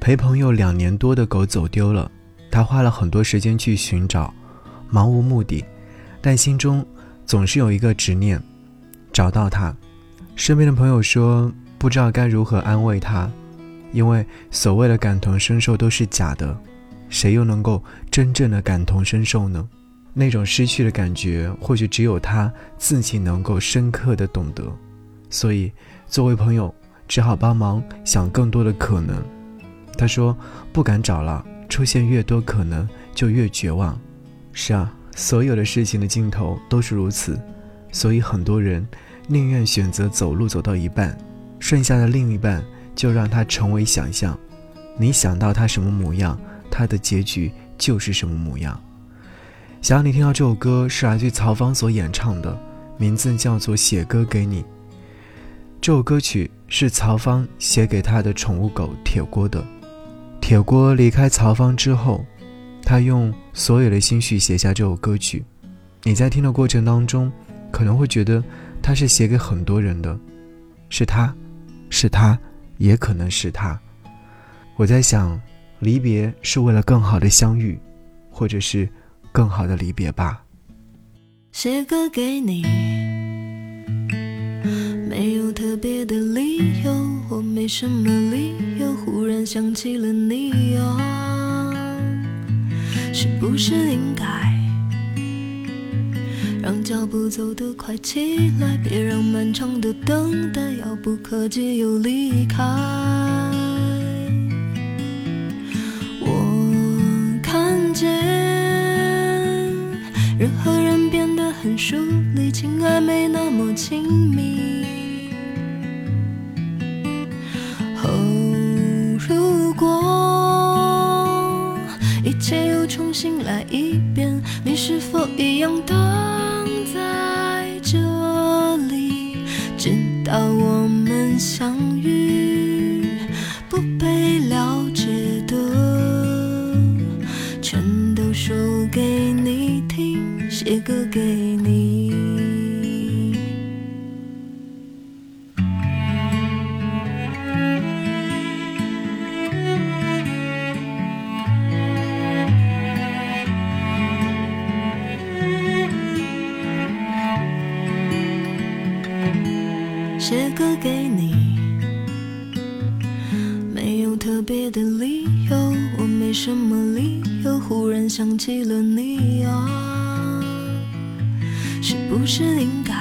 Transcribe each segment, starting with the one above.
陪朋友两年多的狗走丢了，他花了很多时间去寻找，茫无目的，但心中总是有一个执念：找到它。身边的朋友说，不知道该如何安慰他，因为所谓的感同身受都是假的，谁又能够真正的感同身受呢？那种失去的感觉，或许只有他自己能够深刻的懂得。所以，作为朋友，只好帮忙想更多的可能。他说：“不敢找了，出现越多可能，就越绝望。”是啊，所有的事情的尽头都是如此。所以很多人宁愿选择走路走到一半，剩下的另一半就让他成为想象。你想到他什么模样，他的结局就是什么模样。想要你听到这首歌是来自曹芳所演唱的，名字叫做《写歌给你》。这首歌曲是曹芳写给他的宠物狗铁锅的。铁锅离开曹芳之后，他用所有的心绪写下这首歌曲。你在听的过程当中，可能会觉得他是写给很多人的，是他，是他，也可能是他。我在想，离别是为了更好的相遇，或者是更好的离别吧。写歌给你，没有特别的理由，我没什么理由。想起了你啊，是不是应该让脚步走得快起来？别让漫长的等待遥不可及又离开。我看见人和人变得很疏离，情爱没那么亲密。来一遍，你是否一样等在这里，直到我们相遇？不被了解的，全都说给你听，写歌给你。写歌给你，没有特别的理由，我没什么理由，忽然想起了你啊，是不是应该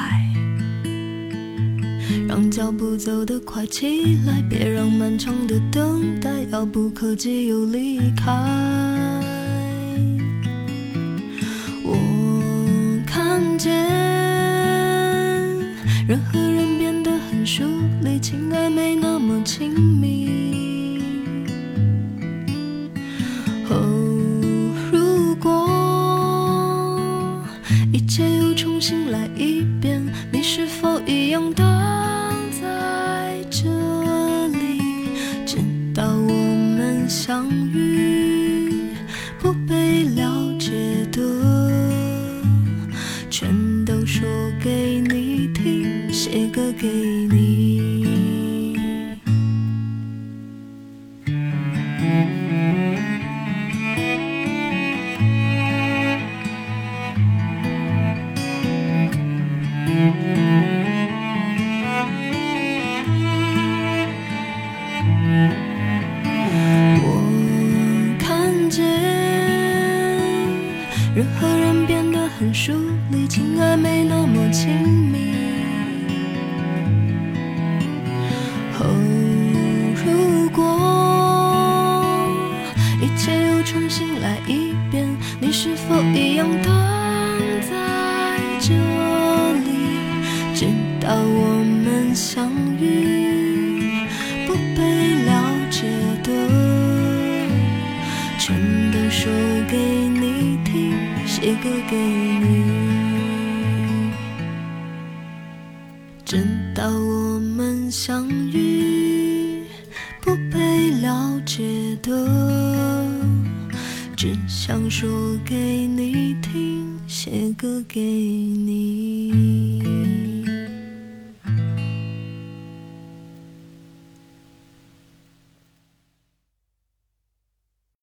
让脚步走得快起来，别让漫长的等待遥不可及又离开？我看见书里情爱没那么清写歌给你。人和人变得很疏离，情爱没那么亲密。直到我们相遇？不被了解的，全都说给你听。写歌给你，直到我们相遇。不被了解的，只想说给你听，写歌给你。